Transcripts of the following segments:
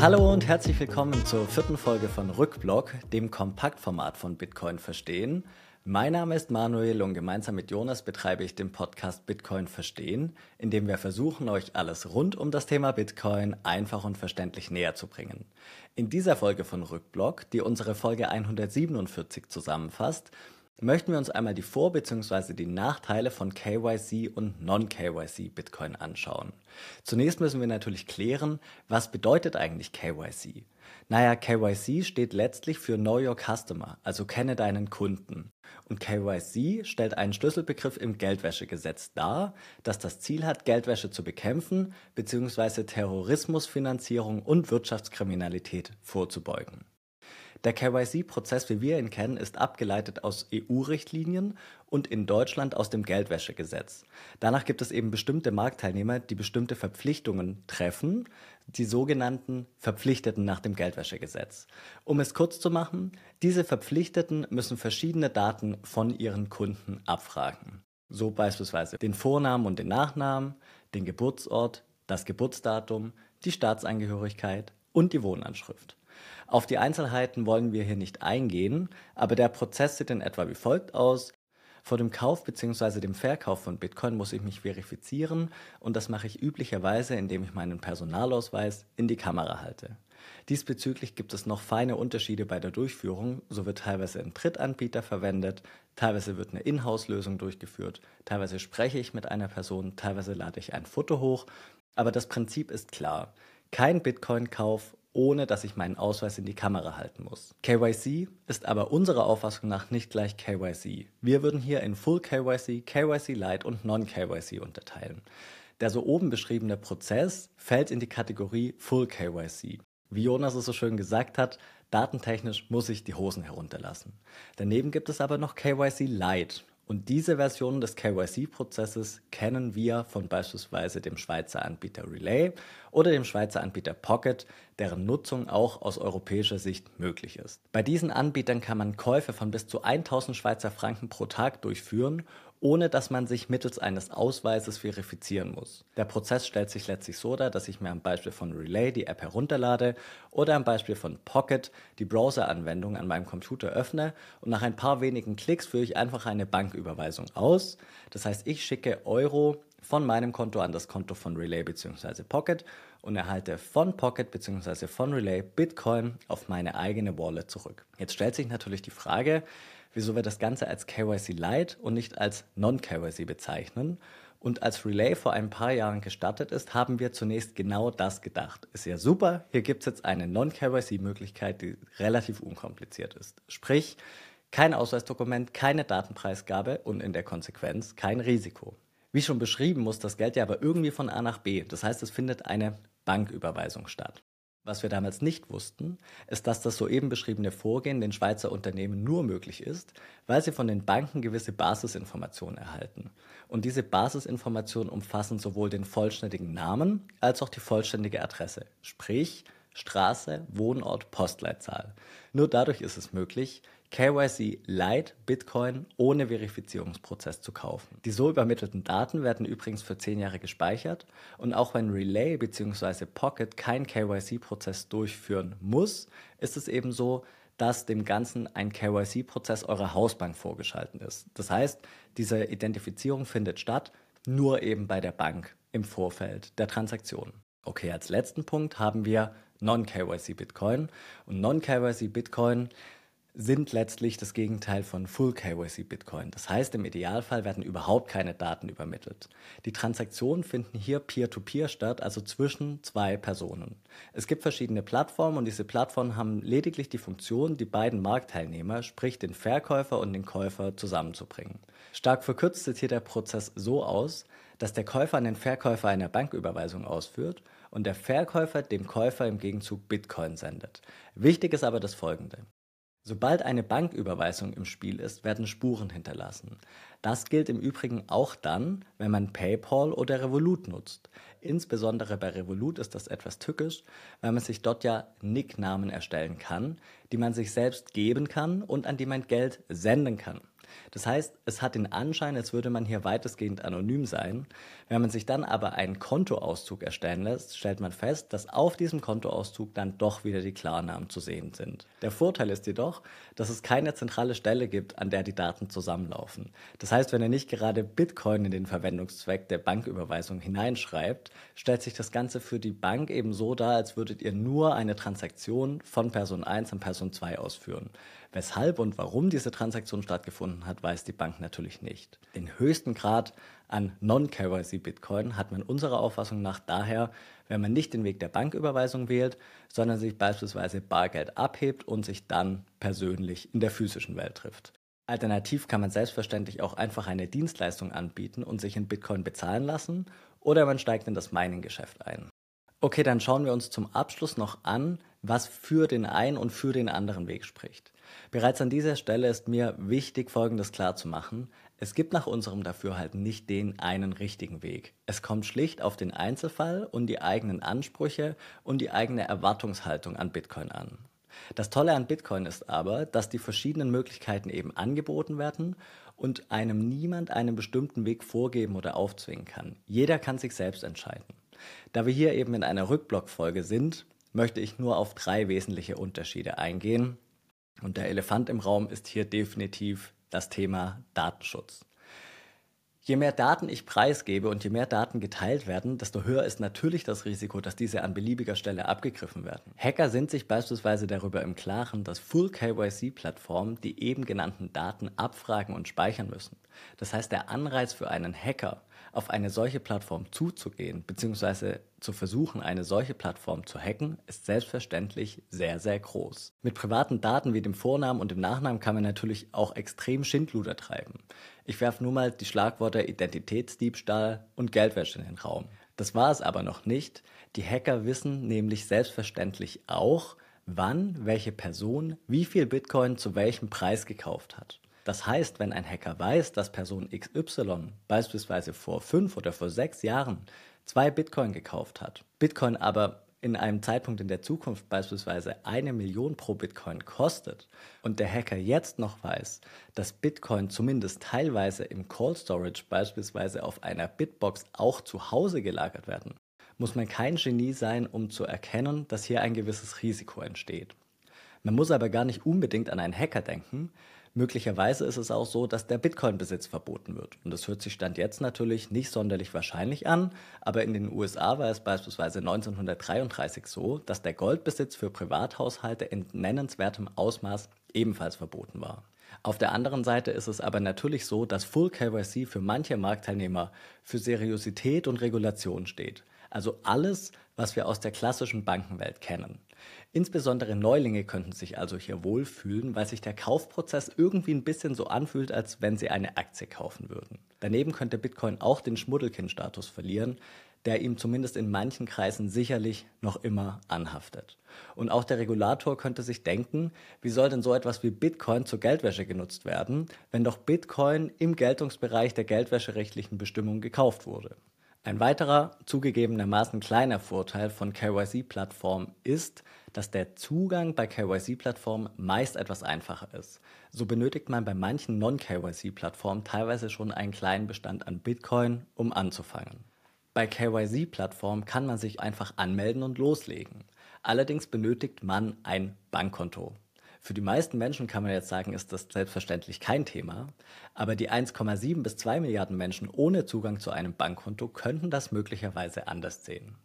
Hallo und herzlich willkommen zur vierten Folge von Rückblock, dem Kompaktformat von Bitcoin Verstehen. Mein Name ist Manuel und gemeinsam mit Jonas betreibe ich den Podcast Bitcoin Verstehen, in dem wir versuchen, euch alles rund um das Thema Bitcoin einfach und verständlich näher zu bringen. In dieser Folge von Rückblock, die unsere Folge 147 zusammenfasst, möchten wir uns einmal die Vor- bzw. die Nachteile von KYC und Non-KYC Bitcoin anschauen. Zunächst müssen wir natürlich klären, was bedeutet eigentlich KYC? Naja, KYC steht letztlich für Know Your Customer, also kenne deinen Kunden. Und KYC stellt einen Schlüsselbegriff im Geldwäschegesetz dar, das das Ziel hat, Geldwäsche zu bekämpfen bzw. Terrorismusfinanzierung und Wirtschaftskriminalität vorzubeugen. Der KYC-Prozess, wie wir ihn kennen, ist abgeleitet aus EU-Richtlinien und in Deutschland aus dem Geldwäschegesetz. Danach gibt es eben bestimmte Marktteilnehmer, die bestimmte Verpflichtungen treffen, die sogenannten Verpflichteten nach dem Geldwäschegesetz. Um es kurz zu machen, diese Verpflichteten müssen verschiedene Daten von ihren Kunden abfragen. So beispielsweise den Vornamen und den Nachnamen, den Geburtsort, das Geburtsdatum, die Staatsangehörigkeit und die Wohnanschrift. Auf die Einzelheiten wollen wir hier nicht eingehen, aber der Prozess sieht in etwa wie folgt aus. Vor dem Kauf bzw. dem Verkauf von Bitcoin muss ich mich verifizieren und das mache ich üblicherweise, indem ich meinen Personalausweis in die Kamera halte. Diesbezüglich gibt es noch feine Unterschiede bei der Durchführung. So wird teilweise ein Drittanbieter verwendet, teilweise wird eine Inhouse-Lösung durchgeführt, teilweise spreche ich mit einer Person, teilweise lade ich ein Foto hoch. Aber das Prinzip ist klar. Kein Bitcoin-Kauf ohne dass ich meinen Ausweis in die Kamera halten muss. KYC ist aber unserer Auffassung nach nicht gleich KYC. Wir würden hier in Full KYC, KYC Lite und Non-KYC unterteilen. Der so oben beschriebene Prozess fällt in die Kategorie Full KYC. Wie Jonas es so schön gesagt hat, datentechnisch muss ich die Hosen herunterlassen. Daneben gibt es aber noch KYC Lite und diese Version des KYC-Prozesses kennen wir von beispielsweise dem Schweizer Anbieter Relay oder dem Schweizer Anbieter Pocket, deren Nutzung auch aus europäischer Sicht möglich ist. Bei diesen Anbietern kann man Käufe von bis zu 1000 Schweizer Franken pro Tag durchführen ohne dass man sich mittels eines Ausweises verifizieren muss. Der Prozess stellt sich letztlich so dar, dass ich mir am Beispiel von Relay die App herunterlade oder am Beispiel von Pocket die Browser-Anwendung an meinem Computer öffne und nach ein paar wenigen Klicks führe ich einfach eine Banküberweisung aus. Das heißt, ich schicke Euro von meinem Konto an das Konto von Relay bzw. Pocket und erhalte von Pocket bzw. von Relay Bitcoin auf meine eigene Wallet zurück. Jetzt stellt sich natürlich die Frage, wieso wir das Ganze als KYC Lite und nicht als Non-KYC bezeichnen. Und als Relay vor ein paar Jahren gestartet ist, haben wir zunächst genau das gedacht. Ist ja super, hier gibt es jetzt eine Non-KYC-Möglichkeit, die relativ unkompliziert ist. Sprich, kein Ausweisdokument, keine Datenpreisgabe und in der Konsequenz kein Risiko. Wie schon beschrieben, muss das Geld ja aber irgendwie von A nach B. Das heißt, es findet eine Banküberweisung statt. Was wir damals nicht wussten, ist, dass das soeben beschriebene Vorgehen den Schweizer Unternehmen nur möglich ist, weil sie von den Banken gewisse Basisinformationen erhalten. Und diese Basisinformationen umfassen sowohl den vollständigen Namen als auch die vollständige Adresse, sprich Straße, Wohnort, Postleitzahl. Nur dadurch ist es möglich, KYC Lite Bitcoin ohne Verifizierungsprozess zu kaufen. Die so übermittelten Daten werden übrigens für 10 Jahre gespeichert und auch wenn Relay bzw. Pocket keinen KYC-Prozess durchführen muss, ist es eben so, dass dem Ganzen ein KYC-Prozess eurer Hausbank vorgeschalten ist. Das heißt, diese Identifizierung findet statt, nur eben bei der Bank im Vorfeld der Transaktion. Okay, als letzten Punkt haben wir Non-KYC Bitcoin und Non-KYC Bitcoin sind letztlich das Gegenteil von Full KYC Bitcoin. Das heißt, im Idealfall werden überhaupt keine Daten übermittelt. Die Transaktionen finden hier peer-to-peer -peer statt, also zwischen zwei Personen. Es gibt verschiedene Plattformen und diese Plattformen haben lediglich die Funktion, die beiden Marktteilnehmer, sprich den Verkäufer und den Käufer, zusammenzubringen. Stark verkürzt sieht hier der Prozess so aus, dass der Käufer an den Verkäufer eine Banküberweisung ausführt und der Verkäufer dem Käufer im Gegenzug Bitcoin sendet. Wichtig ist aber das Folgende. Sobald eine Banküberweisung im Spiel ist, werden Spuren hinterlassen. Das gilt im Übrigen auch dann, wenn man PayPal oder Revolut nutzt. Insbesondere bei Revolut ist das etwas tückisch, weil man sich dort ja Nicknamen erstellen kann, die man sich selbst geben kann und an die man Geld senden kann. Das heißt, es hat den Anschein, als würde man hier weitestgehend anonym sein. Wenn man sich dann aber einen Kontoauszug erstellen lässt, stellt man fest, dass auf diesem Kontoauszug dann doch wieder die Klarnamen zu sehen sind. Der Vorteil ist jedoch, dass es keine zentrale Stelle gibt, an der die Daten zusammenlaufen. Das heißt, wenn ihr nicht gerade Bitcoin in den Verwendungszweck der Banküberweisung hineinschreibt, stellt sich das Ganze für die Bank eben so dar, als würdet ihr nur eine Transaktion von Person 1 an Person 2 ausführen. Weshalb und warum diese Transaktion stattgefunden hat, weiß die Bank natürlich nicht. Den höchsten Grad an Non-KYC-Bitcoin hat man unserer Auffassung nach daher, wenn man nicht den Weg der Banküberweisung wählt, sondern sich beispielsweise Bargeld abhebt und sich dann persönlich in der physischen Welt trifft. Alternativ kann man selbstverständlich auch einfach eine Dienstleistung anbieten und sich in Bitcoin bezahlen lassen oder man steigt in das Mining-Geschäft ein. Okay, dann schauen wir uns zum Abschluss noch an, was für den einen und für den anderen Weg spricht. Bereits an dieser Stelle ist mir wichtig, Folgendes klarzumachen. Es gibt nach unserem Dafürhalten nicht den einen richtigen Weg. Es kommt schlicht auf den Einzelfall und die eigenen Ansprüche und die eigene Erwartungshaltung an Bitcoin an. Das Tolle an Bitcoin ist aber, dass die verschiedenen Möglichkeiten eben angeboten werden und einem niemand einen bestimmten Weg vorgeben oder aufzwingen kann. Jeder kann sich selbst entscheiden. Da wir hier eben in einer Rückblockfolge sind, möchte ich nur auf drei wesentliche Unterschiede eingehen. Und der Elefant im Raum ist hier definitiv das Thema Datenschutz. Je mehr Daten ich preisgebe und je mehr Daten geteilt werden, desto höher ist natürlich das Risiko, dass diese an beliebiger Stelle abgegriffen werden. Hacker sind sich beispielsweise darüber im Klaren, dass Full KYC-Plattformen die eben genannten Daten abfragen und speichern müssen. Das heißt, der Anreiz für einen Hacker, auf eine solche Plattform zuzugehen, beziehungsweise zu versuchen, eine solche Plattform zu hacken, ist selbstverständlich sehr, sehr groß. Mit privaten Daten wie dem Vornamen und dem Nachnamen kann man natürlich auch extrem Schindluder treiben. Ich werfe nur mal die Schlagworte Identitätsdiebstahl und Geldwäsche in den Raum. Das war es aber noch nicht. Die Hacker wissen nämlich selbstverständlich auch, wann welche Person wie viel Bitcoin zu welchem Preis gekauft hat. Das heißt, wenn ein Hacker weiß, dass Person XY beispielsweise vor fünf oder vor sechs Jahren zwei Bitcoin gekauft hat, Bitcoin aber in einem Zeitpunkt in der Zukunft beispielsweise eine Million pro Bitcoin kostet und der Hacker jetzt noch weiß, dass Bitcoin zumindest teilweise im Cold Storage beispielsweise auf einer Bitbox auch zu Hause gelagert werden, muss man kein Genie sein, um zu erkennen, dass hier ein gewisses Risiko entsteht. Man muss aber gar nicht unbedingt an einen Hacker denken, Möglicherweise ist es auch so, dass der Bitcoin-Besitz verboten wird. Und das hört sich Stand jetzt natürlich nicht sonderlich wahrscheinlich an, aber in den USA war es beispielsweise 1933 so, dass der Goldbesitz für Privathaushalte in nennenswertem Ausmaß ebenfalls verboten war. Auf der anderen Seite ist es aber natürlich so, dass Full KYC für manche Marktteilnehmer für Seriosität und Regulation steht. Also alles, was wir aus der klassischen Bankenwelt kennen. Insbesondere Neulinge könnten sich also hier wohlfühlen, weil sich der Kaufprozess irgendwie ein bisschen so anfühlt, als wenn sie eine Aktie kaufen würden. Daneben könnte Bitcoin auch den Schmuddelkind-Status verlieren, der ihm zumindest in manchen Kreisen sicherlich noch immer anhaftet. Und auch der Regulator könnte sich denken, wie soll denn so etwas wie Bitcoin zur Geldwäsche genutzt werden, wenn doch Bitcoin im Geltungsbereich der geldwäscherechtlichen Bestimmungen gekauft wurde. Ein weiterer, zugegebenermaßen kleiner Vorteil von KYC-Plattformen ist, dass der Zugang bei KYC-Plattformen meist etwas einfacher ist. So benötigt man bei manchen Non-KYC-Plattformen teilweise schon einen kleinen Bestand an Bitcoin, um anzufangen. Bei KYC-Plattformen kann man sich einfach anmelden und loslegen. Allerdings benötigt man ein Bankkonto. Für die meisten Menschen kann man jetzt sagen, ist das selbstverständlich kein Thema, aber die 1,7 bis 2 Milliarden Menschen ohne Zugang zu einem Bankkonto könnten das möglicherweise anders sehen.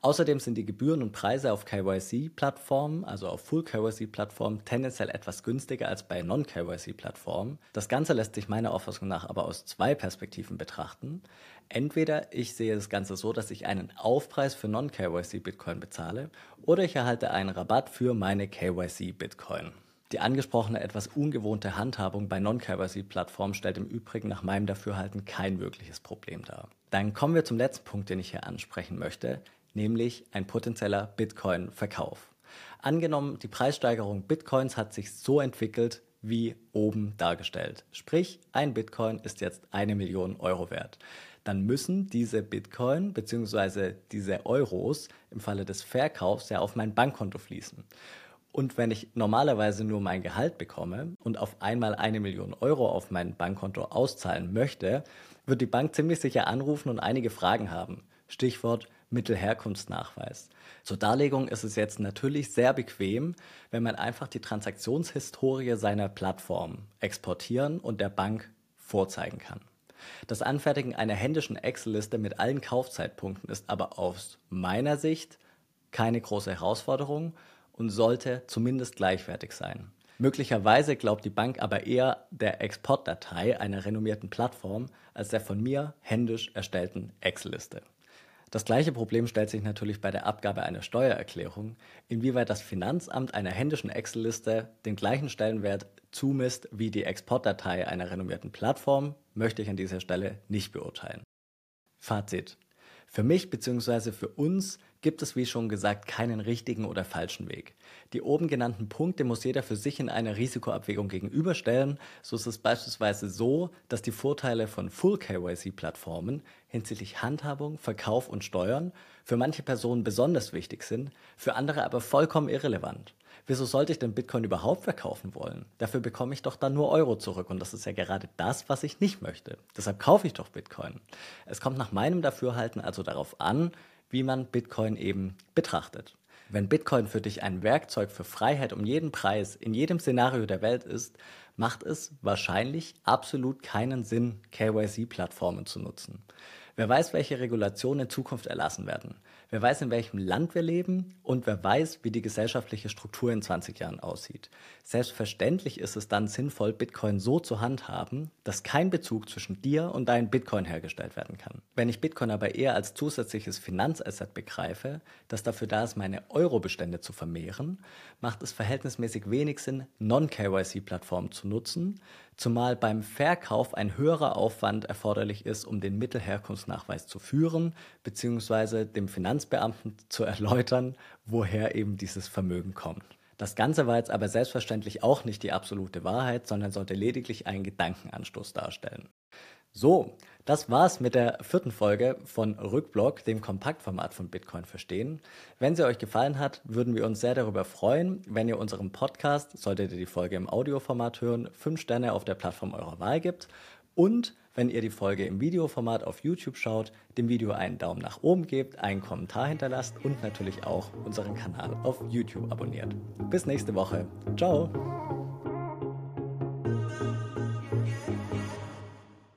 Außerdem sind die Gebühren und Preise auf KYC-Plattformen, also auf Full-KYC-Plattformen, tendenziell etwas günstiger als bei Non-KYC-Plattformen. Das Ganze lässt sich meiner Auffassung nach aber aus zwei Perspektiven betrachten. Entweder ich sehe das Ganze so, dass ich einen Aufpreis für Non-KYC-Bitcoin bezahle oder ich erhalte einen Rabatt für meine KYC-Bitcoin. Die angesprochene etwas ungewohnte Handhabung bei Non-KYC-Plattformen stellt im Übrigen nach meinem Dafürhalten kein wirkliches Problem dar. Dann kommen wir zum letzten Punkt, den ich hier ansprechen möchte, nämlich ein potenzieller Bitcoin-Verkauf. Angenommen, die Preissteigerung Bitcoins hat sich so entwickelt, wie oben dargestellt. Sprich, ein Bitcoin ist jetzt eine Million Euro wert. Dann müssen diese Bitcoin bzw. diese Euros im Falle des Verkaufs ja auf mein Bankkonto fließen. Und wenn ich normalerweise nur mein Gehalt bekomme und auf einmal eine Million Euro auf mein Bankkonto auszahlen möchte, wird die Bank ziemlich sicher anrufen und einige Fragen haben. Stichwort Mittelherkunftsnachweis. Zur Darlegung ist es jetzt natürlich sehr bequem, wenn man einfach die Transaktionshistorie seiner Plattform exportieren und der Bank vorzeigen kann. Das Anfertigen einer händischen Excel-Liste mit allen Kaufzeitpunkten ist aber aus meiner Sicht keine große Herausforderung und sollte zumindest gleichwertig sein. Möglicherweise glaubt die Bank aber eher der Exportdatei einer renommierten Plattform als der von mir händisch erstellten Excel-Liste. Das gleiche Problem stellt sich natürlich bei der Abgabe einer Steuererklärung, inwieweit das Finanzamt einer händischen Excel-Liste den gleichen Stellenwert zumisst wie die Exportdatei einer renommierten Plattform, möchte ich an dieser Stelle nicht beurteilen. Fazit. Für mich bzw. für uns gibt es, wie schon gesagt, keinen richtigen oder falschen Weg. Die oben genannten Punkte muss jeder für sich in einer Risikoabwägung gegenüberstellen. So ist es beispielsweise so, dass die Vorteile von Full KYC-Plattformen hinsichtlich Handhabung, Verkauf und Steuern für manche Personen besonders wichtig sind, für andere aber vollkommen irrelevant. Wieso sollte ich denn Bitcoin überhaupt verkaufen wollen? Dafür bekomme ich doch dann nur Euro zurück und das ist ja gerade das, was ich nicht möchte. Deshalb kaufe ich doch Bitcoin. Es kommt nach meinem Dafürhalten also darauf an, wie man Bitcoin eben betrachtet. Wenn Bitcoin für dich ein Werkzeug für Freiheit um jeden Preis in jedem Szenario der Welt ist, macht es wahrscheinlich absolut keinen Sinn, KYC-Plattformen zu nutzen. Wer weiß, welche Regulationen in Zukunft erlassen werden. Wer weiß, in welchem Land wir leben und wer weiß, wie die gesellschaftliche Struktur in 20 Jahren aussieht. Selbstverständlich ist es dann sinnvoll, Bitcoin so zu handhaben, dass kein Bezug zwischen dir und deinem Bitcoin hergestellt werden kann. Wenn ich Bitcoin aber eher als zusätzliches Finanzasset begreife, das dafür da ist, meine Eurobestände zu vermehren, macht es verhältnismäßig wenig Sinn, Non-KYC-Plattformen zu nutzen, zumal beim Verkauf ein höherer Aufwand erforderlich ist, um den Mittelherkunftsnachweis zu führen, beziehungsweise dem Finanzbeamten zu erläutern, woher eben dieses Vermögen kommt. Das Ganze war jetzt aber selbstverständlich auch nicht die absolute Wahrheit, sondern sollte lediglich einen Gedankenanstoß darstellen. So, das war's mit der vierten Folge von Rückblock, dem Kompaktformat von Bitcoin verstehen. Wenn sie euch gefallen hat, würden wir uns sehr darüber freuen, wenn ihr unserem Podcast, solltet ihr die Folge im Audioformat hören, fünf Sterne auf der Plattform eurer Wahl gibt und wenn ihr die Folge im Videoformat auf YouTube schaut, dem Video einen Daumen nach oben gebt, einen Kommentar hinterlasst und natürlich auch unseren Kanal auf YouTube abonniert. Bis nächste Woche. Ciao!